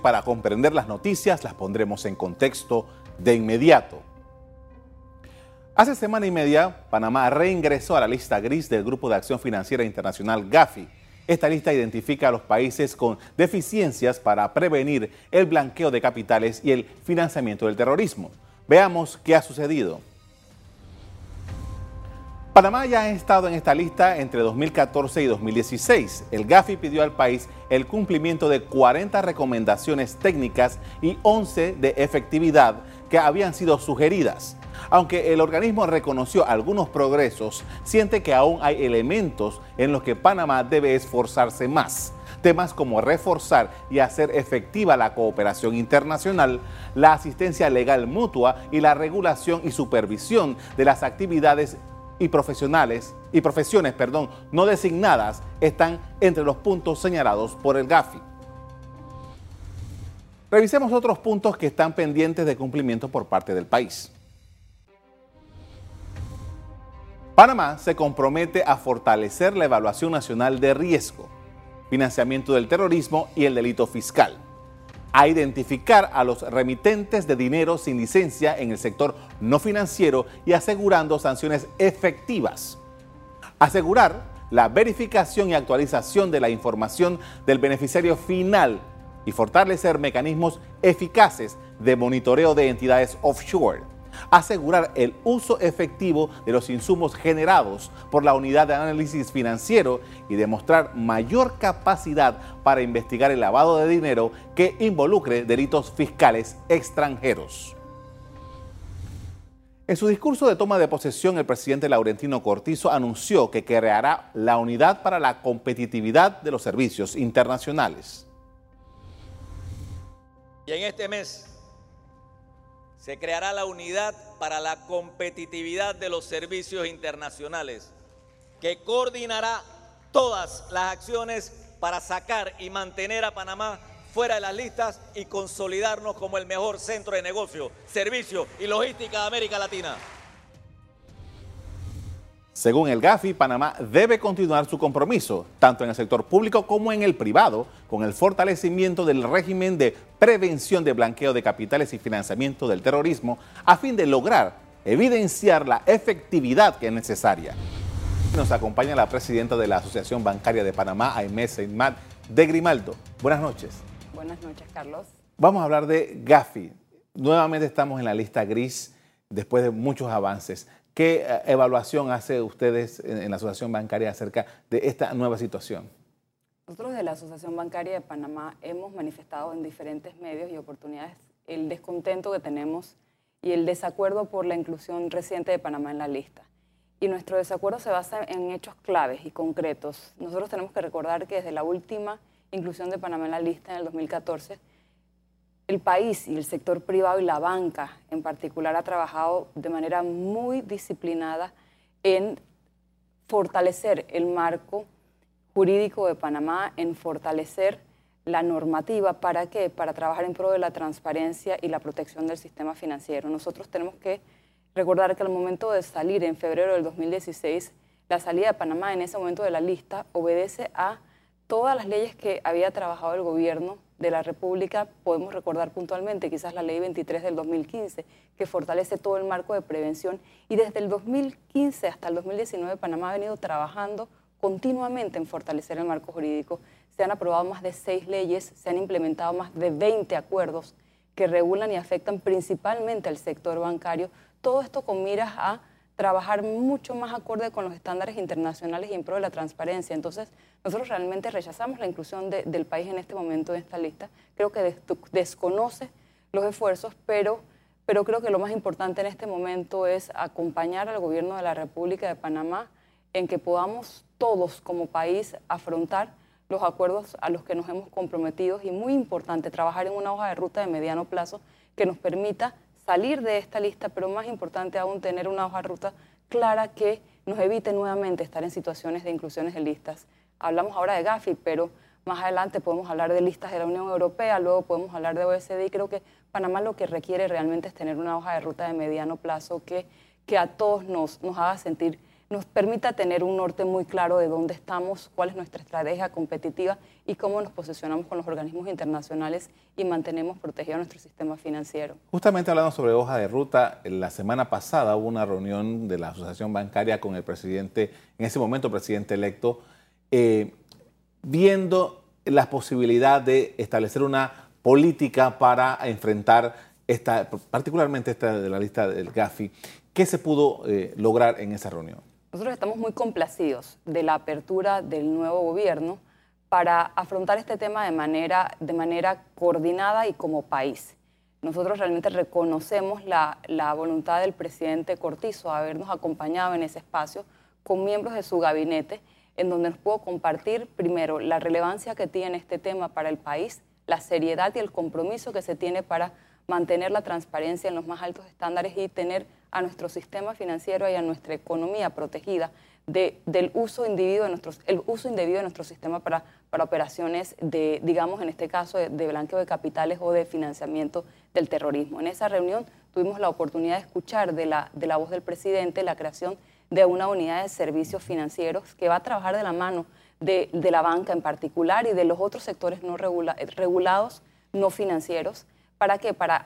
Para comprender las noticias las pondremos en contexto de inmediato. Hace semana y media, Panamá reingresó a la lista gris del Grupo de Acción Financiera Internacional GAFI. Esta lista identifica a los países con deficiencias para prevenir el blanqueo de capitales y el financiamiento del terrorismo. Veamos qué ha sucedido. Panamá ya ha estado en esta lista entre 2014 y 2016. El GAFI pidió al país el cumplimiento de 40 recomendaciones técnicas y 11 de efectividad que habían sido sugeridas. Aunque el organismo reconoció algunos progresos, siente que aún hay elementos en los que Panamá debe esforzarse más. Temas como reforzar y hacer efectiva la cooperación internacional, la asistencia legal mutua y la regulación y supervisión de las actividades y profesionales y profesiones, perdón, no designadas están entre los puntos señalados por el GAFI. Revisemos otros puntos que están pendientes de cumplimiento por parte del país. Panamá se compromete a fortalecer la evaluación nacional de riesgo, financiamiento del terrorismo y el delito fiscal a identificar a los remitentes de dinero sin licencia en el sector no financiero y asegurando sanciones efectivas. Asegurar la verificación y actualización de la información del beneficiario final y fortalecer mecanismos eficaces de monitoreo de entidades offshore asegurar el uso efectivo de los insumos generados por la unidad de análisis financiero y demostrar mayor capacidad para investigar el lavado de dinero que involucre delitos fiscales extranjeros. En su discurso de toma de posesión, el presidente Laurentino Cortizo anunció que creará la Unidad para la Competitividad de los Servicios Internacionales. Y en este mes se creará la unidad para la competitividad de los servicios internacionales, que coordinará todas las acciones para sacar y mantener a Panamá fuera de las listas y consolidarnos como el mejor centro de negocio, servicio y logística de América Latina. Según el GAFI, Panamá debe continuar su compromiso, tanto en el sector público como en el privado, con el fortalecimiento del régimen de prevención de blanqueo de capitales y financiamiento del terrorismo, a fin de lograr evidenciar la efectividad que es necesaria. Nos acompaña la presidenta de la Asociación Bancaria de Panamá, Aimé Seymat de Grimaldo. Buenas noches. Buenas noches, Carlos. Vamos a hablar de GAFI. Nuevamente estamos en la lista gris después de muchos avances. ¿Qué eh, evaluación hace ustedes en la Asociación Bancaria acerca de esta nueva situación? Nosotros de la Asociación Bancaria de Panamá hemos manifestado en diferentes medios y oportunidades el descontento que tenemos y el desacuerdo por la inclusión reciente de Panamá en la lista. Y nuestro desacuerdo se basa en hechos claves y concretos. Nosotros tenemos que recordar que desde la última inclusión de Panamá en la lista en el 2014, el país y el sector privado y la banca en particular ha trabajado de manera muy disciplinada en fortalecer el marco jurídico de Panamá, en fortalecer la normativa. ¿Para qué? Para trabajar en pro de la transparencia y la protección del sistema financiero. Nosotros tenemos que recordar que al momento de salir en febrero del 2016, la salida de Panamá en ese momento de la lista obedece a todas las leyes que había trabajado el gobierno de la República, podemos recordar puntualmente quizás la ley 23 del 2015, que fortalece todo el marco de prevención. Y desde el 2015 hasta el 2019 Panamá ha venido trabajando continuamente en fortalecer el marco jurídico. Se han aprobado más de seis leyes, se han implementado más de 20 acuerdos que regulan y afectan principalmente al sector bancario. Todo esto con miras a trabajar mucho más acorde con los estándares internacionales y en pro de la transparencia. Entonces, nosotros realmente rechazamos la inclusión del país en este momento en esta lista. Creo que desconoce los esfuerzos, pero, pero creo que lo más importante en este momento es acompañar al gobierno de la República de Panamá en que podamos todos como país afrontar los acuerdos a los que nos hemos comprometido y muy importante trabajar en una hoja de ruta de mediano plazo que nos permita salir de esta lista, pero más importante aún, tener una hoja de ruta clara que nos evite nuevamente estar en situaciones de inclusiones de listas. Hablamos ahora de Gafi, pero más adelante podemos hablar de listas de la Unión Europea, luego podemos hablar de OECD y creo que Panamá lo que requiere realmente es tener una hoja de ruta de mediano plazo que, que a todos nos, nos haga sentir nos permita tener un norte muy claro de dónde estamos, cuál es nuestra estrategia competitiva y cómo nos posicionamos con los organismos internacionales y mantenemos protegido nuestro sistema financiero. Justamente hablando sobre hoja de ruta, la semana pasada hubo una reunión de la Asociación Bancaria con el presidente, en ese momento presidente electo, eh, viendo la posibilidad de establecer una política para enfrentar esta, particularmente esta de la lista del GAFI. ¿Qué se pudo eh, lograr en esa reunión? Nosotros estamos muy complacidos de la apertura del nuevo gobierno para afrontar este tema de manera, de manera coordinada y como país. Nosotros realmente reconocemos la, la voluntad del presidente Cortizo de habernos acompañado en ese espacio con miembros de su gabinete, en donde nos puedo compartir primero la relevancia que tiene este tema para el país, la seriedad y el compromiso que se tiene para mantener la transparencia en los más altos estándares y tener a nuestro sistema financiero y a nuestra economía protegida de, del uso indebido de nuestros, el uso indebido de nuestro sistema para, para operaciones de, digamos, en este caso, de, blanqueo de capitales o de financiamiento del terrorismo. En esa reunión tuvimos la oportunidad de escuchar de la, de la voz del presidente la creación de una unidad de servicios financieros que va a trabajar de la mano de, de la banca en particular y de los otros sectores no regulados, no financieros, ¿Para qué? Para,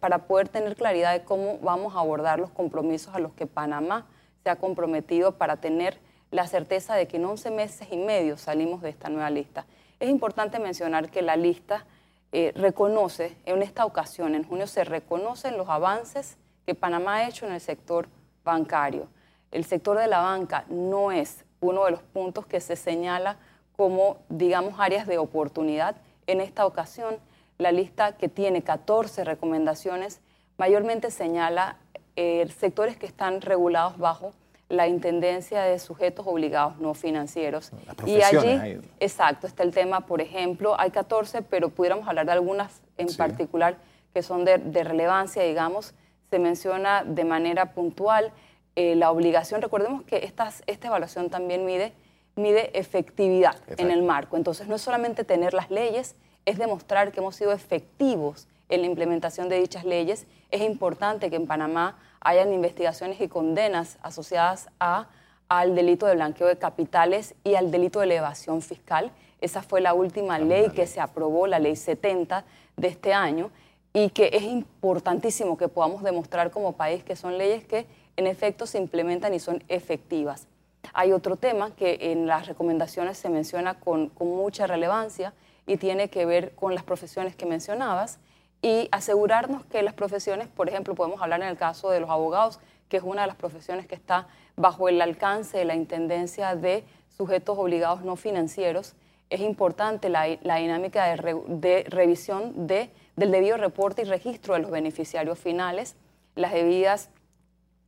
para poder tener claridad de cómo vamos a abordar los compromisos a los que Panamá se ha comprometido para tener la certeza de que en 11 meses y medio salimos de esta nueva lista. Es importante mencionar que la lista eh, reconoce, en esta ocasión, en junio, se reconocen los avances que Panamá ha hecho en el sector bancario. El sector de la banca no es uno de los puntos que se señala como, digamos, áreas de oportunidad. En esta ocasión, la lista que tiene 14 recomendaciones mayormente señala eh, sectores que están regulados bajo la intendencia de sujetos obligados no financieros. y allí, exacto, está el tema, por ejemplo, hay 14, pero pudiéramos hablar de algunas en particular que son de, relevancia, digamos, se menciona de manera puntual eh, la obligación. Recordemos que esta evaluación también mide, mide efectividad en el marco, entonces no es solamente tener las leyes, es demostrar que hemos sido efectivos en la implementación de dichas leyes. Es importante que en Panamá hayan investigaciones y condenas asociadas a, al delito de blanqueo de capitales y al delito de elevación fiscal. Esa fue la última ley que se aprobó, la ley 70 de este año, y que es importantísimo que podamos demostrar como país que son leyes que en efecto se implementan y son efectivas. Hay otro tema que en las recomendaciones se menciona con, con mucha relevancia, y tiene que ver con las profesiones que mencionabas y asegurarnos que las profesiones, por ejemplo, podemos hablar en el caso de los abogados, que es una de las profesiones que está bajo el alcance de la intendencia de sujetos obligados no financieros, es importante la, dinámica de, revisión de, del debido reporte y registro de los beneficiarios finales, las debidas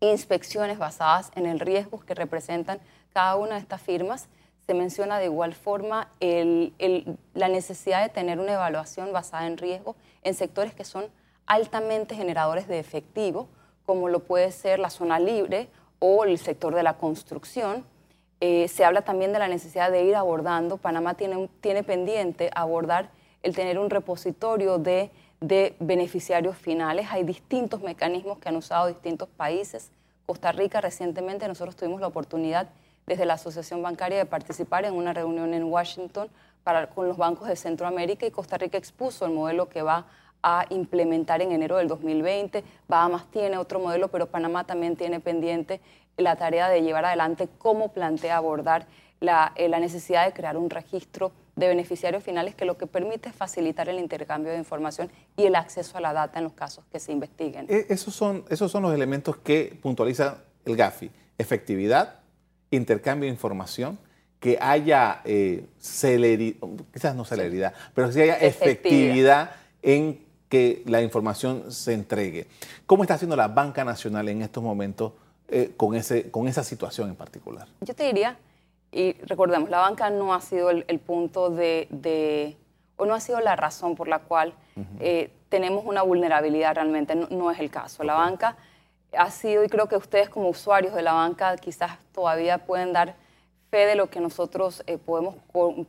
inspecciones basadas en el riesgo que representan cada una de estas firmas se menciona de igual forma la necesidad de tener una evaluación basada en riesgo en sectores que son altamente generadores de efectivo, como lo puede ser la zona libre o el sector de la construcción. Eh, se habla también de la necesidad de ir abordando, Panamá tiene, tiene pendiente abordar el tener un repositorio de, de beneficiarios finales. Hay distintos mecanismos que han usado distintos países. Costa Rica recientemente nosotros tuvimos la oportunidad desde la Asociación Bancaria de participar en una reunión en Washington para, con los bancos de Centroamérica y Costa Rica expuso el modelo que va a implementar en enero del 2020. Bahamas tiene otro modelo, pero Panamá también tiene pendiente la tarea de llevar adelante cómo plantea abordar la, eh, la, necesidad de crear un registro de beneficiarios finales que lo que permite es facilitar el intercambio de información y el acceso a la data en los casos que se investiguen. E, esos son, esos son los elementos que puntualiza el GAFI. Efectividad, intercambio de información, que haya eh, celeridad, quizás no celeridad, pero que haya efectividad. en que la información se entregue. ¿Cómo está haciendo la Banca Nacional en estos momentos eh, con, ese, con esa situación en particular? Yo te diría, y recordemos, la banca no ha sido el, punto de, o no ha sido la razón por la cual eh, tenemos una vulnerabilidad realmente, no, es el caso. La banca ha sido, y creo que ustedes como usuarios de la banca quizás todavía pueden dar fe de lo que nosotros eh, podemos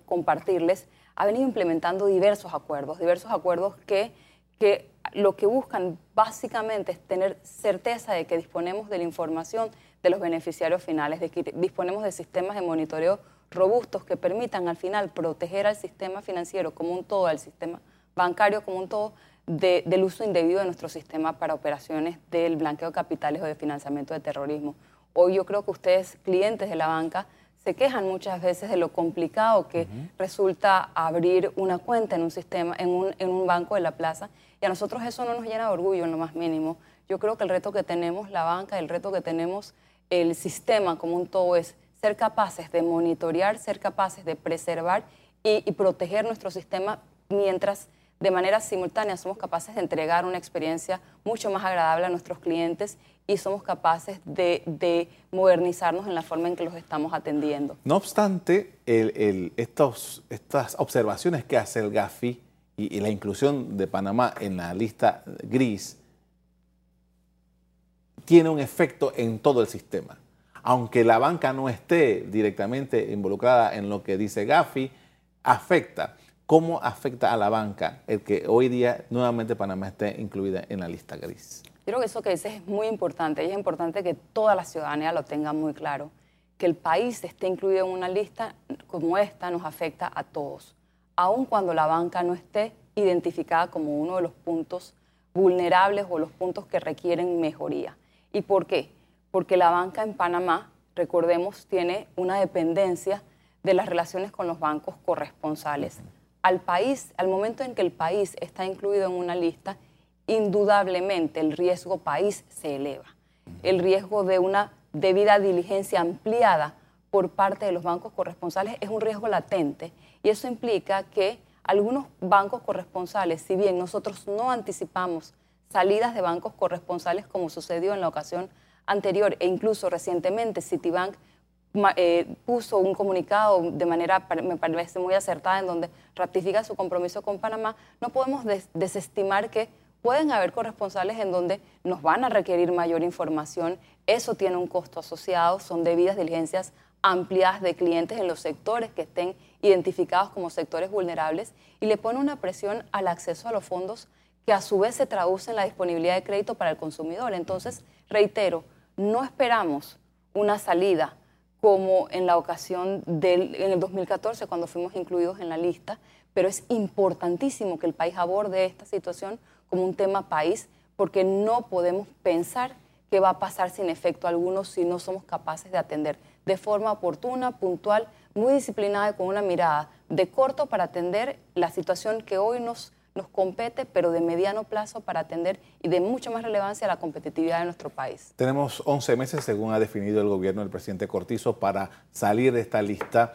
compartirles, ha venido implementando diversos acuerdos, diversos acuerdos que, que lo que buscan básicamente es tener certeza de que disponemos de la información de los beneficiarios finales, de que disponemos de sistemas de monitoreo robustos que permitan al final proteger al sistema financiero como un todo, al sistema bancario como un todo, del uso indebido de nuestro sistema para operaciones del blanqueo de capitales o de financiamiento de terrorismo. Hoy yo creo que ustedes, clientes de la banca, se quejan muchas veces de lo complicado que resulta abrir una cuenta en un sistema, en un, en un banco de la plaza, y a nosotros eso no nos llena de orgullo en lo más mínimo. Yo creo que el reto que tenemos la banca, el reto que tenemos el sistema como un todo es ser capaces de monitorear, ser capaces de preservar y, y proteger nuestro sistema mientras de manera simultánea somos capaces de entregar una experiencia mucho más agradable a nuestros clientes y somos capaces de, modernizarnos en la forma en que los estamos atendiendo. No obstante, estas observaciones que hace el GAFI y, la inclusión de Panamá en la lista gris tiene un efecto en todo el sistema. Aunque la banca no esté directamente involucrada en lo que dice Gafi, afecta. ¿Cómo afecta a la banca el que hoy día nuevamente Panamá esté incluida en la lista gris? Creo que eso que dices es muy importante y es importante que toda la ciudadanía lo tenga muy claro. Que el país esté incluido en una lista como esta nos afecta a todos, aun cuando la banca no esté identificada como uno de los puntos vulnerables o los puntos que requieren mejoría. ¿Y por qué? Porque la banca en Panamá, recordemos, tiene una dependencia de las relaciones con los bancos corresponsales al país, al momento en que el país está incluido en una lista, indudablemente el riesgo país se eleva. El riesgo de una debida diligencia ampliada por parte de los bancos corresponsales es un riesgo latente y eso implica que algunos bancos corresponsales, si bien nosotros no anticipamos salidas de bancos corresponsales como sucedió en la ocasión anterior e incluso recientemente Citibank eh, puso un comunicado de manera, me parece muy acertada, en donde ratifica su compromiso con Panamá, no podemos desestimar que pueden haber corresponsales en donde nos van a requerir mayor información, eso tiene un costo asociado, son debidas diligencias ampliadas de clientes en los sectores que estén identificados como sectores vulnerables y le pone una presión al acceso a los fondos que a su vez se traduce en la disponibilidad de crédito para el consumidor. Entonces, reitero, no esperamos una salida como en la ocasión del en el 2014 cuando fuimos incluidos en la lista, pero es importantísimo que el país aborde esta situación como un tema país porque no podemos pensar que va a pasar sin efecto alguno si no somos capaces de atender de forma oportuna, puntual, muy disciplinada y con una mirada de corto para atender la situación que hoy nos nos compete, pero de mediano plazo para atender y de mucha más relevancia a la competitividad de nuestro país. Tenemos 11 meses, según ha definido el gobierno del presidente Cortizo, para salir de esta lista.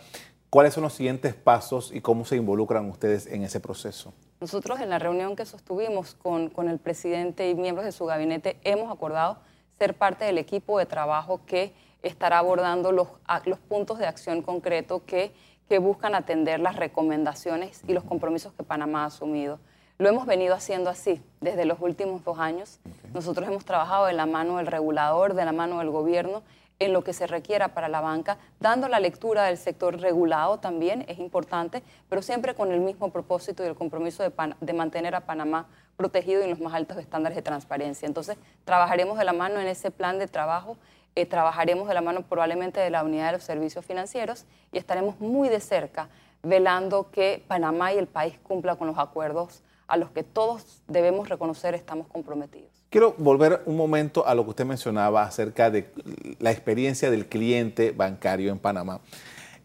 ¿Cuáles son los siguientes pasos y cómo se involucran ustedes en ese proceso? Nosotros en la reunión que sostuvimos con, con el presidente y miembros de su gabinete hemos acordado ser parte del equipo de trabajo que estará abordando los, los puntos de acción concreto que que buscan atender las recomendaciones y los compromisos que Panamá ha asumido. Lo hemos venido haciendo así desde los últimos dos años. Nosotros hemos trabajado de la mano del regulador, de la mano del gobierno, en lo que se requiera para la banca, dando la lectura del sector regulado también, es importante, pero siempre con el mismo propósito y el compromiso de, de mantener a Panamá protegido en los más altos estándares de transparencia. Entonces, trabajaremos de la mano en ese plan de trabajo eh, trabajaremos de la mano probablemente de la unidad de los servicios financieros y estaremos muy de cerca velando que Panamá y el país cumpla con los acuerdos a los que todos debemos reconocer estamos comprometidos. Quiero volver un momento a lo que usted mencionaba acerca de la experiencia del cliente bancario en Panamá.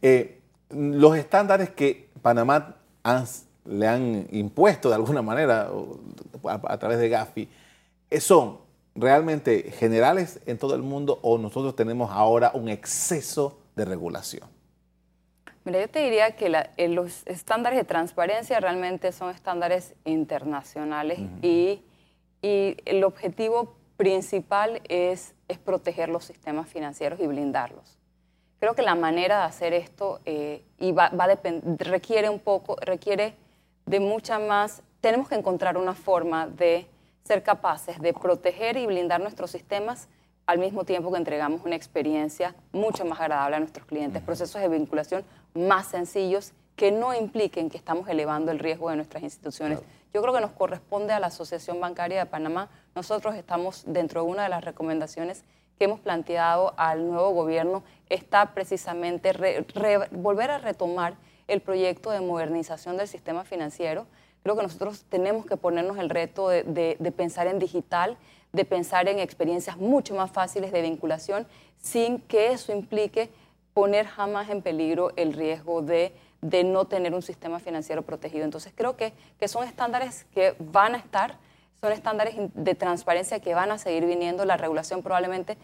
Eh, los estándares que Panamá le han impuesto de alguna manera a, través de Gafi eh, son realmente generales en todo el mundo o nosotros tenemos ahora un exceso de regulación? Mira, yo te diría que eh, los estándares de transparencia realmente son estándares internacionales y, el objetivo principal es, es, proteger los sistemas financieros y blindarlos. Creo que la manera de hacer esto eh, y va, va requiere un poco, requiere de mucha más, tenemos que encontrar una forma de ser capaces de proteger y blindar nuestros sistemas al mismo tiempo que entregamos una experiencia mucho más agradable a nuestros clientes, procesos de vinculación más sencillos que no impliquen que estamos elevando el riesgo de nuestras instituciones. Yo creo que nos corresponde a la Asociación Bancaria de Panamá. Nosotros estamos dentro de una de las recomendaciones que hemos planteado al nuevo gobierno, está precisamente volver a retomar el proyecto de modernización del sistema financiero. Creo que nosotros tenemos que ponernos el reto de pensar en digital, de pensar en experiencias mucho más fáciles de vinculación, sin que eso implique poner jamás en peligro el riesgo de, no tener un sistema financiero protegido. Entonces creo que, que son estándares que van a estar, son estándares de transparencia que van a seguir viniendo, la regulación probablemente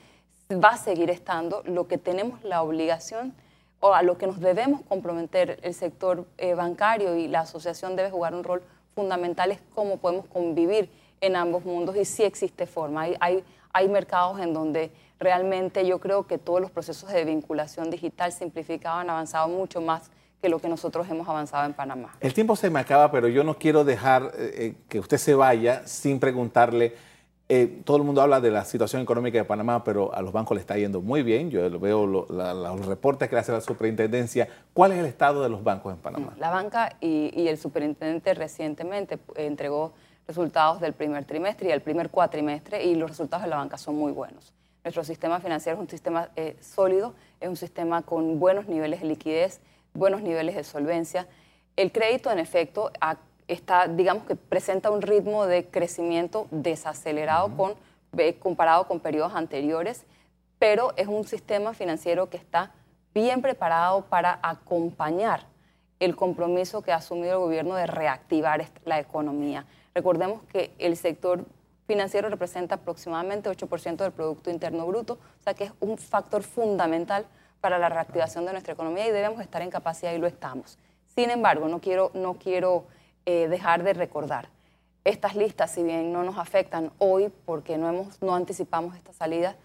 va a seguir estando, lo que tenemos la obligación o a lo que nos debemos comprometer el sector eh, bancario y la asociación debe jugar un rol fundamental es cómo podemos convivir en ambos mundos y sí existe forma. Hay, hay, mercados en donde realmente yo creo que todos los procesos de vinculación digital simplificados han avanzado mucho más que lo que nosotros hemos avanzado en Panamá. El tiempo se me acaba, pero yo no quiero dejar eh, eh, que usted se vaya sin preguntarle. Eh, todo el mundo habla de la situación económica de Panamá, pero a los bancos le está yendo muy bien. Yo veo los reportes que hace la superintendencia. ¿Cuál es el estado de los bancos en Panamá? La banca y, el superintendente recientemente entregó resultados del primer trimestre y el primer cuatrimestre y los resultados de la banca son muy buenos. Nuestro sistema financiero es un sistema eh, sólido, es un sistema con buenos niveles de liquidez, buenos niveles de solvencia. El crédito, en efecto, está, digamos que presenta un ritmo de crecimiento desacelerado con, comparado con periodos anteriores, pero es un sistema financiero que está bien preparado para acompañar el compromiso que ha asumido el gobierno de reactivar la economía. Recordemos que el sector financiero representa aproximadamente 8% del Producto Interno Bruto, o sea que es un factor fundamental para la reactivación de nuestra economía y debemos estar en capacidad y lo estamos. Sin embargo, no quiero, no quiero eh, dejar de recordar, estas listas, si bien no nos afectan hoy porque no, hemos, no anticipamos esta salida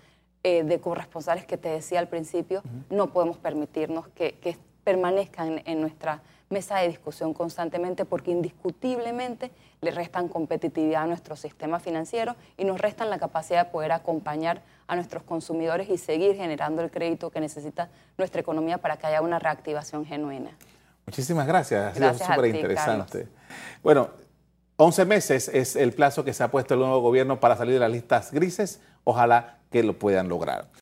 eh, de corresponsales que te decía al principio, no podemos permitirnos que, que permanezcan en nuestra mesa de discusión constantemente porque indiscutiblemente le restan competitividad a nuestro sistema financiero y nos restan la capacidad de poder acompañar a nuestros consumidores y seguir generando el crédito que necesita nuestra economía para que haya una reactivación genuina. Muchísimas gracias, ha sido súper interesante. Bueno, 11 meses es el plazo que se ha puesto el nuevo gobierno para salir de las listas grises. Ojalá que lo puedan lograr.